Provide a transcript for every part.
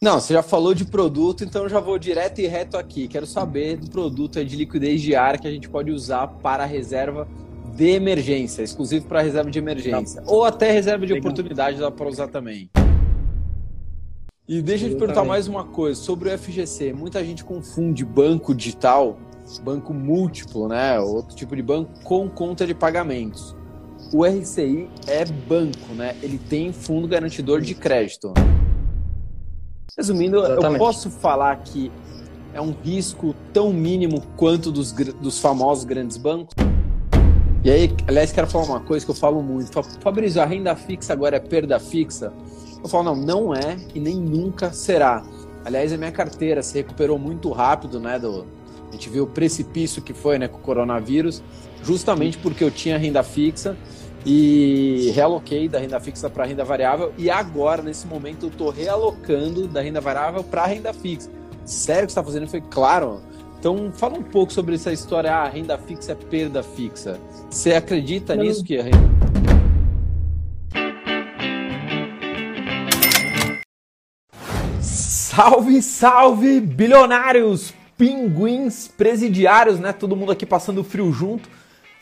Não, você já falou de produto, então eu já vou direto e reto aqui. Quero saber do produto de liquidez diária que a gente pode usar para a reserva de emergência, exclusivo para reserva de emergência. Ou até reserva de Legal. oportunidade dá para usar também. E deixa eu te perguntar mais uma coisa sobre o FGC. Muita gente confunde banco digital, banco múltiplo, né? Outro tipo de banco, com conta de pagamentos. O RCI é banco, né? Ele tem fundo garantidor de crédito. Resumindo, Exatamente. eu posso falar que é um risco tão mínimo quanto dos, dos famosos grandes bancos? E aí, aliás, quero falar uma coisa que eu falo muito. Fabrício, a renda fixa agora é perda fixa? Eu falo, não, não é e nem nunca será. Aliás, a minha carteira se recuperou muito rápido, né? Do, a gente viu o precipício que foi né, com o coronavírus, justamente porque eu tinha renda fixa e realoquei da renda fixa para renda variável e agora, nesse momento, eu estou realocando da renda variável para renda fixa. Sério que está fazendo? Foi claro. Então, fala um pouco sobre essa história, ah, renda fixa é perda fixa. Você acredita Não. nisso que a renda... Salve, salve, bilionários, pinguins, presidiários, né? Todo mundo aqui passando frio junto.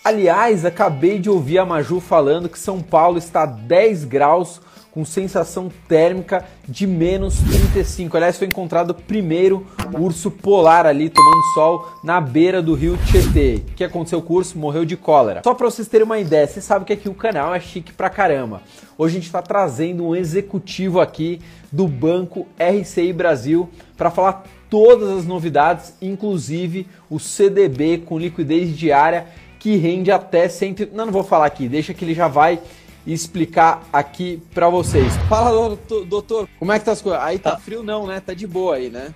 Aliás, acabei de ouvir a Maju falando que São Paulo está a 10 graus com sensação térmica de menos 35. Aliás, foi encontrado primeiro urso polar ali tomando sol na beira do rio Tietê. O que aconteceu com o urso? Morreu de cólera. Só para vocês terem uma ideia, vocês sabem que aqui o canal é chique pra caramba. Hoje a gente está trazendo um executivo aqui do Banco RCI Brasil para falar todas as novidades, inclusive o CDB com liquidez diária que rende até 100. Não, não vou falar aqui, deixa que ele já vai explicar aqui para vocês. Fala, doutor, como é que tá as coisas? Aí tá, tá, frio não, né? Tá de boa aí, né?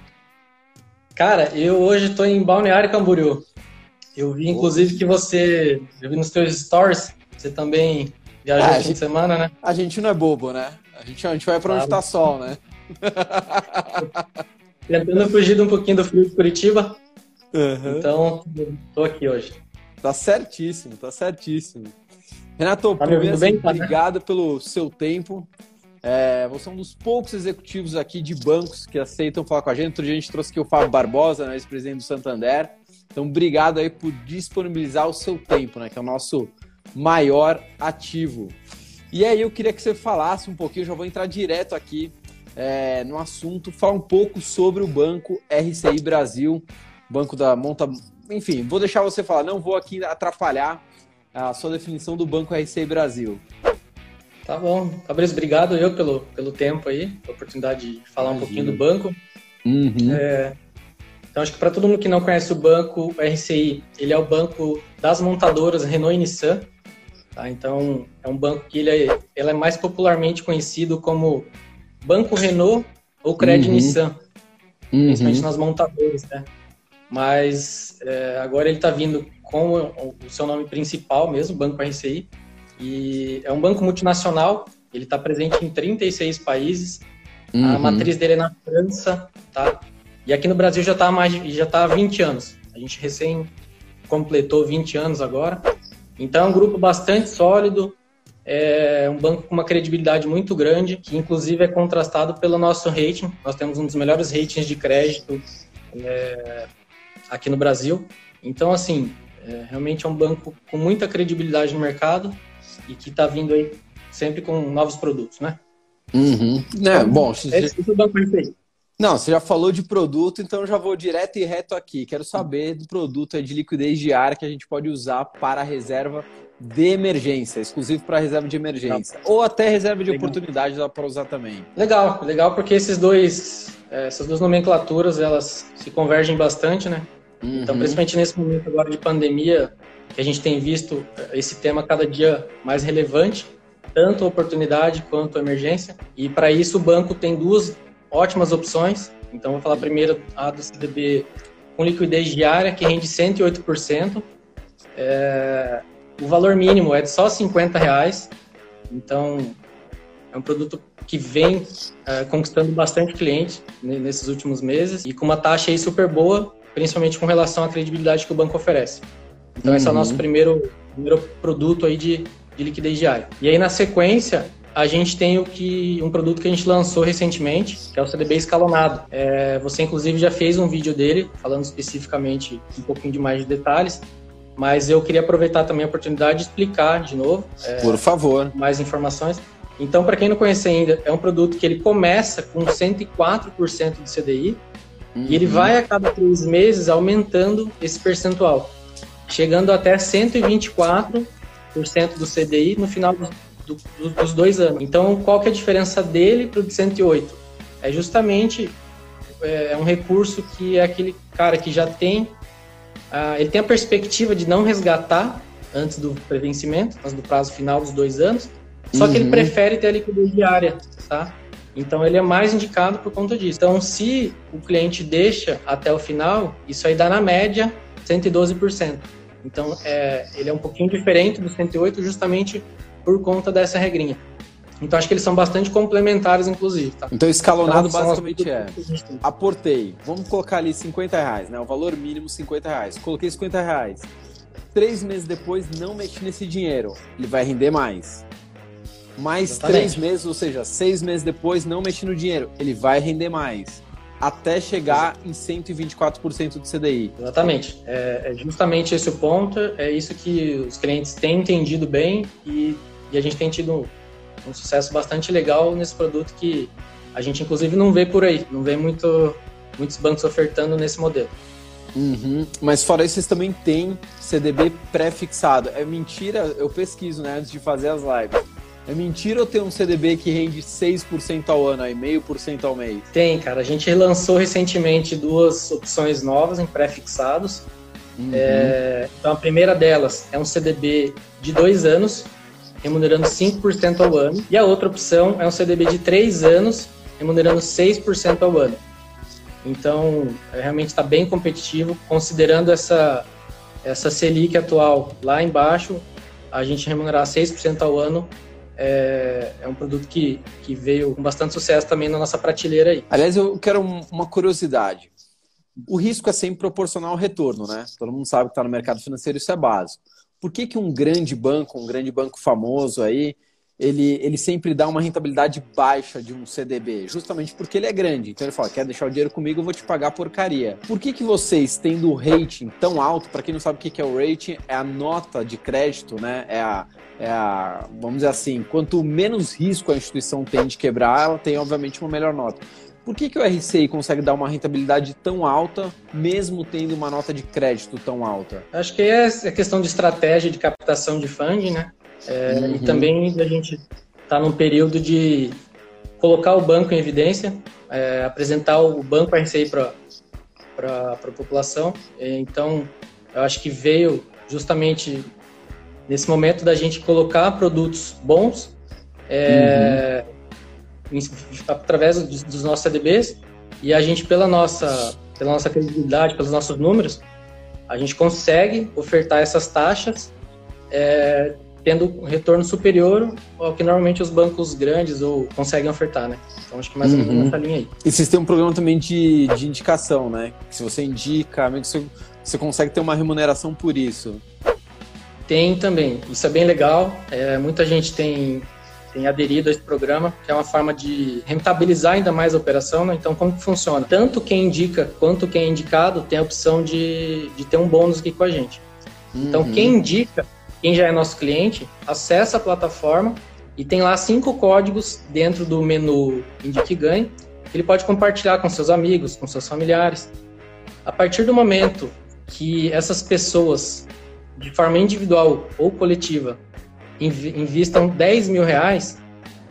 Cara, eu hoje tô em Balneário Camboriú. Eu vi, inclusive, que você, eu vi nos seus stories, você também viajou ah, fim gente, de semana, né? A gente não é bobo, né? A gente, a gente vai pra onde tá sol, né? Tentando fugir um pouquinho do frio de Curitiba. Uhum. Então, tô aqui hoje. Tá certíssimo, tá certíssimo. Renato, tá primeiro, bem, tá, obrigado né? pelo seu tempo. É, você é um dos poucos executivos aqui de bancos que aceitam falar com a gente. Outro dia a gente trouxe aqui o Fábio Barbosa, né, ex-presidente do Santander. Então, obrigado aí por disponibilizar o seu tempo, né, que é o nosso maior ativo. E aí eu queria que você falasse um pouquinho, já vou entrar direto aqui é, no assunto, falar um pouco sobre o banco RCI Brasil, banco da monta, enfim, vou deixar você falar, não vou aqui atrapalhar a sua definição do Banco RCI Brasil. Tá bom. Fabrício, obrigado eu pelo, pelo tempo aí, pela oportunidade de falar Imagina. um pouquinho do banco. Uhum. É, então, acho que para todo mundo que não conhece o banco, o RCI, ele é o banco das montadoras Renault e Nissan. Tá? Então, é um banco que ele é, ele é mais popularmente conhecido como Banco Renault ou Credit uhum. Nissan, uhum. principalmente nas montadoras, né? Mas é, agora ele está vindo com o, seu nome principal mesmo, Banco RCI, e é um banco multinacional, ele está presente em 36 países, uhum. a matriz dele é na França, tá? E aqui no Brasil já está mais já tá há 20 anos. A gente recém completou 20 anos agora. Então é um grupo bastante sólido, é um banco com uma credibilidade muito grande, que inclusive é contrastado pelo nosso rating. Nós temos um dos melhores ratings de crédito é, aqui no Brasil. Então, assim, é, realmente é um banco com muita credibilidade no mercado e que está vindo aí sempre com novos produtos, né? Uhum. É, bom, esse, esse é o banco Não, você já falou de produto, então eu já vou direto e reto aqui. Quero saber do produto de liquidez diária que a gente pode usar para a reserva de emergência, exclusivo para reserva de emergência. Ou até reserva de legal. oportunidade dá para usar também. Legal, legal porque esses dois, é, essas duas nomenclaturas, elas se convergem bastante, né? Uhum. Então, principalmente nesse momento agora de pandemia, que a gente tem visto esse tema cada dia mais relevante, tanto a oportunidade quanto a emergência. E para isso o banco tem duas ótimas opções. Então, vou falar primeiro a do CDB com liquidez diária, que rende 108%. É, o valor mínimo é de só 50 reais. Então, é um produto que vem é, conquistando bastante clientes nesses últimos meses e com uma taxa aí super boa principalmente com relação à credibilidade que o banco oferece. Então, uhum. esse é o nosso uhum. primeiro, primeiro produto aí de, de liquidez diária. E aí, na sequência, a gente tem o que um produto que a gente lançou recentemente, que é o CDB escalonado. É, você inclusive já fez um vídeo dele falando especificamente um pouquinho de mais de detalhes, mas eu queria aproveitar também a oportunidade de explicar de novo. É, Por favor. Mais informações. Então, para quem não conhece ainda, é um produto que ele começa com 104% de CDI uhum. e ele vai a cada três meses aumentando esse percentual, chegando até 124% do CDI no final do, do, dos dois anos. Então, qual que é a diferença dele para o de 108? É justamente é, é um recurso que é aquele cara que já tem, ah, ele tem a perspectiva de não resgatar antes do prevencimento, antes do prazo final dos dois anos, só uhum. que ele uhum. prefere ter a liquidez diária, tá? Então ele é mais indicado por conta disso. Então, se o cliente deixa até o final, isso aí dá na média 112%. Então, é, ele é um pouquinho diferente do 108 justamente por conta dessa regrinha. Então, acho que eles são bastante complementares, inclusive. Tá? Então, escalonado então, basicamente é: aportei, vamos colocar ali 50 reais, né? O valor mínimo 50 reais. Coloquei 50 reais. Três meses depois, não mexi nesse dinheiro. Ele vai render mais mais Exatamente. três meses, ou seja, seis meses depois, não mexi no dinheiro, ele vai render mais. Até chegar em 124% do CDI. Exatamente. É, é, justamente esse o ponto. É isso que os clientes têm entendido bem e, e a gente tem tido um sucesso bastante legal nesse produto que a gente, inclusive, não vê por aí. Não vê muito, muitos bancos ofertando nesse modelo. Uhum. Mas fora isso, vocês também têm CDB pré-fixado. É mentira, eu pesquiso né, antes de fazer as lives. É mentira ou tem um CDB que rende 6% ao ano, aí, meio por cento ao mês? Tem, cara. A gente lançou recentemente duas opções novas em pré-fixados. Uhum. É, então, a primeira delas é um CDB de dois anos, remunerando 5% ao ano. E a outra opção é um CDB de três anos, remunerando 6% ao ano. Então, realmente está bem competitivo, considerando essa, essa Selic atual lá embaixo, a gente remunerar 6% ao ano é, é um produto que, que veio com bastante sucesso também na nossa prateleira aí. Aliás, eu quero uma curiosidade. O risco é sempre proporcional ao retorno, né? Todo mundo sabe que está no mercado financeiro, isso é básico. Por que, que um grande banco, um grande banco famoso aí, ele, ele sempre dá uma rentabilidade baixa de um CDB, justamente porque ele é grande. Então ele fala: quer deixar o dinheiro comigo, eu vou te pagar porcaria. Por que, que vocês, tendo o rating tão alto, para quem não sabe o que é o rating, é a nota de crédito, né? É a, é a, vamos dizer assim, quanto menos risco a instituição tem de quebrar, ela tem, obviamente, uma melhor nota. Por que, que o RCI consegue dar uma rentabilidade tão alta, mesmo tendo uma nota de crédito tão alta? Acho que é a questão de estratégia de captação de funding, né? É, uhum. E também a gente está num período de colocar o banco em evidência, é, apresentar o banco RCI para a população. Então, eu acho que veio justamente nesse momento da gente colocar produtos bons é, uhum. através dos, dos, nossos CDBs e a gente pela nossa pela nossa credibilidade pelos nossos números a gente consegue ofertar essas taxas é, tendo um retorno superior ao que normalmente os bancos grandes ou conseguem ofertar, né? Então acho que mais ou menos uhum. nessa linha aí. E vocês têm um programa também de, de indicação, né? Se você indica, você, você consegue ter uma remuneração por isso. Tem também, isso é bem legal. É, muita gente tem, tem aderido a esse programa, que é uma forma de rentabilizar ainda mais a operação. Né? Então, como que funciona? Tanto quem indica quanto quem é indicado tem a opção de, de ter um bônus aqui com a gente. Então, uhum. quem indica, quem já é nosso cliente, acessa a plataforma e tem lá cinco códigos dentro do menu Indique Ganhe, que ele pode compartilhar com seus amigos, com seus familiares. A partir do momento que essas pessoas de forma individual ou coletiva, invistam 10 mil reais,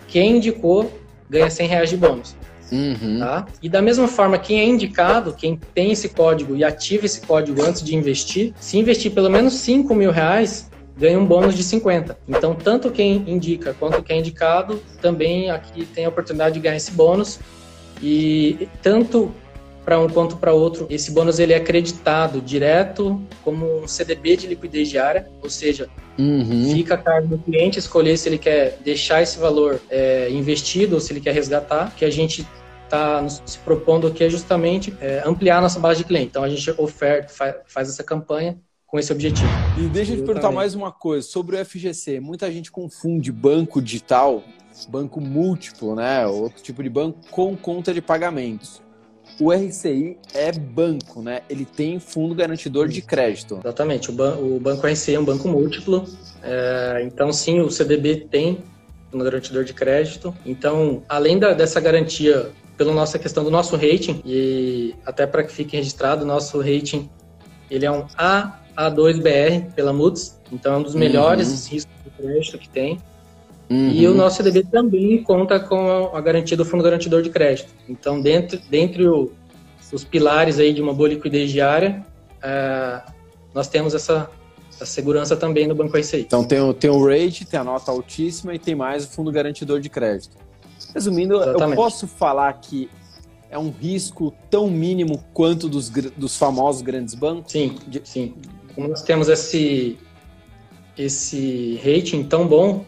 quem indicou ganha 100 reais de bônus. Uhum. Tá? E da mesma forma, quem é indicado, quem tem esse código e ativa esse código antes de investir, se investir pelo menos 5 mil reais, ganha um bônus de 50. Então, tanto quem indica quanto quem é indicado também aqui tem a oportunidade de ganhar esse bônus. E tanto para um quanto para outro. Esse bônus ele é acreditado direto como um CDB de liquidez diária, ou seja, uhum. fica a cargo do cliente escolher se ele quer deixar esse valor é, investido ou se ele quer resgatar, que a gente está se propondo aqui é justamente é, ampliar nossa base de cliente. Então a gente oferta, faz, faz essa campanha com esse objetivo. E deixa eu te perguntar mais uma coisa sobre o FGC. Muita gente confunde banco digital, banco múltiplo, né? Outro tipo de banco com conta de pagamentos. O RCI é banco, né? Ele tem fundo garantidor de crédito. Exatamente. O, ban o banco RCI é um banco múltiplo. É, então, sim, o CDB tem fundo garantidor de crédito. Então, além da, dessa garantia pela nossa questão do nosso rating, e até para que fique registrado, nosso rating ele é um A a2BR pela Moody's, então é um dos melhores uhum. riscos de crédito que tem. Uhum. E o nosso CDB também conta com a garantia do fundo garantidor de crédito. Então, dentro, dentre o, os pilares aí de uma boa liquidez diária, é, nós temos essa, essa, segurança também no Banco ICI. Então, tem o, tem o rate, tem a nota altíssima e tem mais o fundo garantidor de crédito. Resumindo, Exatamente. eu posso falar que é um risco tão mínimo quanto dos, dos famosos grandes bancos? Sim, sim como nós temos esse, esse rating tão bom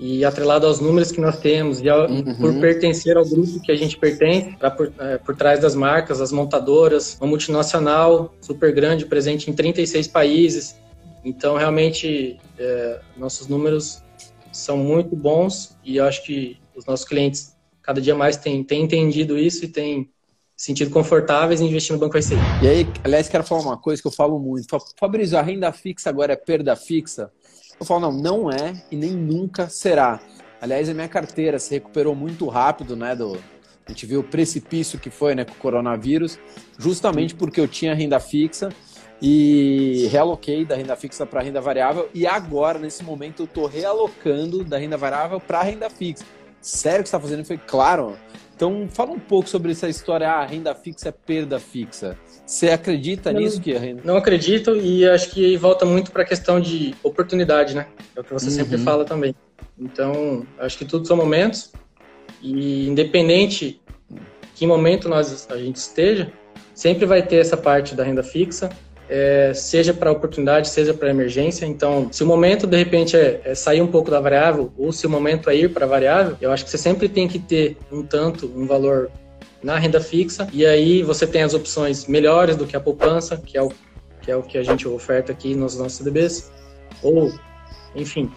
e atrelado aos números que nós temos e ao, uhum. por pertencer ao grupo que a gente pertence, por, é, por trás das marcas, as montadoras, uma multinacional super grande, presente em 36 países. Então, realmente, é, nossos números são muito bons e eu acho que os nossos clientes cada dia mais têm, têm entendido isso e têm sentido confortáveis em investir no Banco ICI. E aí, aliás, quero falar uma coisa que eu falo muito. Fabrício, a renda fixa agora é perda fixa? Eu falo, não, não é e nem nunca será. Aliás, a minha carteira se recuperou muito rápido, né, do, a gente viu o precipício que foi né, com o coronavírus, justamente porque eu tinha renda fixa e realoquei da renda fixa para renda variável e agora, nesse momento, eu estou realocando da renda variável para renda fixa. Sério que você está fazendo? Foi claro. Então, fala um pouco sobre essa história, ah, renda fixa é perda fixa. Você acredita não, nisso que a renda... Não acredito e acho que volta muito para a questão de oportunidade, né? É o que você uhum. sempre fala também. Então, acho que tudo são momentos e independente que momento nós a gente esteja, sempre vai ter essa parte da renda fixa é, seja para oportunidade, seja para emergência. Então, se o momento de repente é, é, sair um pouco da variável, ou se o momento é ir para a variável, eu acho que você sempre tem que ter um tanto, um valor na renda fixa, e aí você tem as opções melhores do que a poupança, que é o que, é o que a gente oferta aqui nos nossos CDBs, ou, enfim,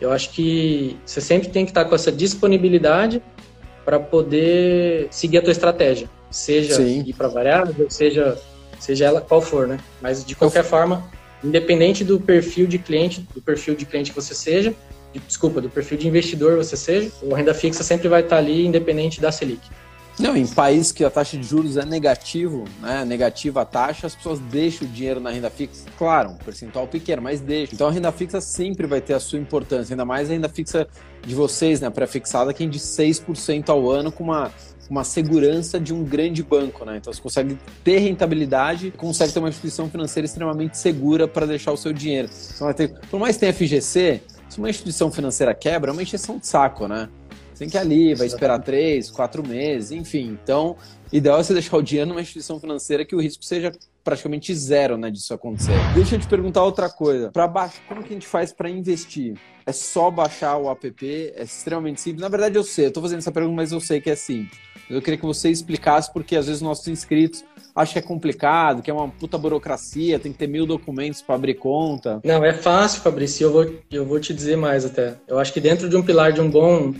eu acho que você sempre tem que estar com essa disponibilidade para poder seguir a tua estratégia, seja Sim. ir para variável, seja seja ela qual for, né? Mas de qualquer forma, independente do perfil de cliente, do perfil de cliente que você seja, de, desculpa, do perfil de investidor você seja, a renda fixa sempre vai estar ali, independente da Selic. Não, em países que a taxa de juros é negativo, né, negativa a taxa, as pessoas deixam o dinheiro na renda fixa. Claro, um percentual pequeno, mas deixa. Então a renda fixa sempre vai ter a sua importância, ainda mais a renda fixa de vocês, né, pré-fixada, que é de 6% ao ano com uma uma segurança de um grande banco, né? Então você consegue ter rentabilidade, consegue ter uma instituição financeira extremamente segura para deixar o seu dinheiro. Então, ter, por mais que tenha FGC, se uma instituição financeira quebra, é uma encheção de saco, né? Você tem que ir ali, vai esperar três, quatro meses, enfim. Então, ideal é você deixar o dinheiro numa instituição financeira que o risco seja praticamente zero, né, disso acontecer. Deixa eu te perguntar outra coisa. Para baixo, como que a gente faz para investir? É só baixar o app? É extremamente simples. Na verdade, eu sei. Eu tô fazendo essa pergunta, mas eu sei que é simples. Eu queria que você explicasse, porque às vezes nossos inscritos acham que é complicado, que é uma puta burocracia, tem que ter mil documentos para abrir conta. Não, é fácil, Fabrício. Eu vou, eu vou te dizer mais até. Eu acho que dentro de um pilar de um bom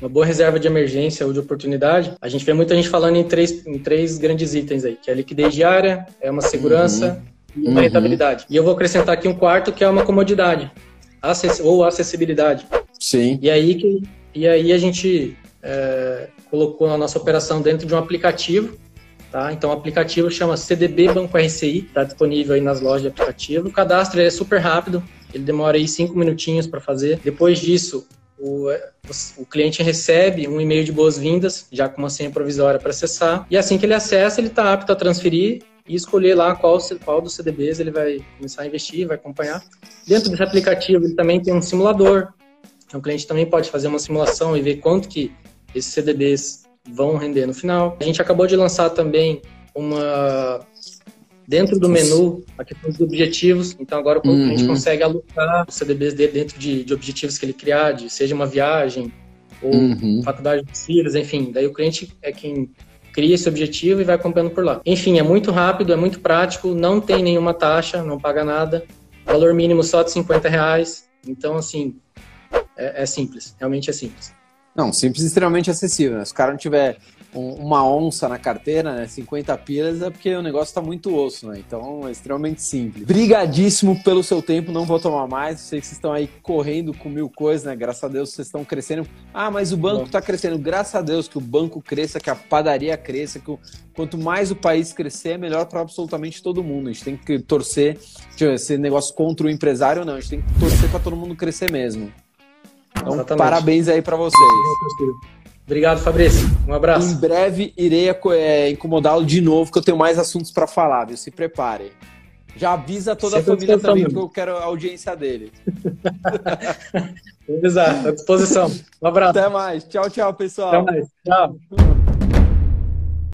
uma boa reserva de emergência ou de oportunidade, a gente vê muita gente falando em três, em três grandes itens aí, que é a liquidez diária, é uma segurança uhum. e uma uhum. rentabilidade. E eu vou acrescentar aqui um quarto que é uma comodidade ou acessibilidade. Sim. E aí, que, e aí a gente é, colocou a nossa operação dentro de um aplicativo. Tá? Então, o aplicativo chama CDB Banco RCI, está disponível aí nas lojas de aplicativo. O cadastro é super rápido, ele demora aí cinco minutinhos para fazer. Depois disso, o, o cliente recebe um e-mail de boas-vindas, já com uma senha provisória para acessar. E assim que ele acessa, ele está apto a transferir e escolher lá qual, qual dos CDBs ele vai começar a investir, vai acompanhar. Dentro desse aplicativo, ele também tem um simulador. Então, o cliente também pode fazer uma simulação e ver quanto que esses CDBs vão render no final. A gente acabou de lançar também uma dentro do menu a questão dos objetivos. Então agora uhum. a gente uhum. consegue alocar os CDBs dele dentro de, de, objetivos que ele criar, de, seja uma viagem ou uhum. faculdade dos filhos, enfim. Daí o cliente é quem cria esse objetivo e vai acompanhando por lá. Enfim, é muito rápido, é muito prático, não tem nenhuma taxa, não paga nada. valor mínimo só de 50 reais. Então, assim, é, é simples, realmente é simples. Não, simples e extremamente acessível. Né? Se o cara não tiver um, uma onça na carteira, né? 50 pilas é porque o negócio tá muito osso, né? Então é extremamente simples. Brigadíssimo pelo seu tempo, não vou tomar mais. Sei que vocês estão aí correndo com mil coisas, né? Graças a Deus vocês estão crescendo. Ah, mas o banco está crescendo. Graças a Deus que o banco cresça, que a padaria cresça, que o... quanto mais o país crescer, é melhor para absolutamente todo mundo. A gente tem que torcer, esse negócio contra o empresário, não. A gente tem que torcer para todo mundo crescer mesmo. Então, Exatamente. parabéns aí para vocês. Obrigado, Fabrício. Um abraço. Em breve irei é, incomodá-lo de novo, que eu tenho mais assuntos para falar, viu? Se prepare. Já avisa toda Sempre a família também, porque eu quero a audiência dele. Vamos avisar, à disposição. Um abraço. Até mais. Tchau, tchau, pessoal. Até mais. Tchau.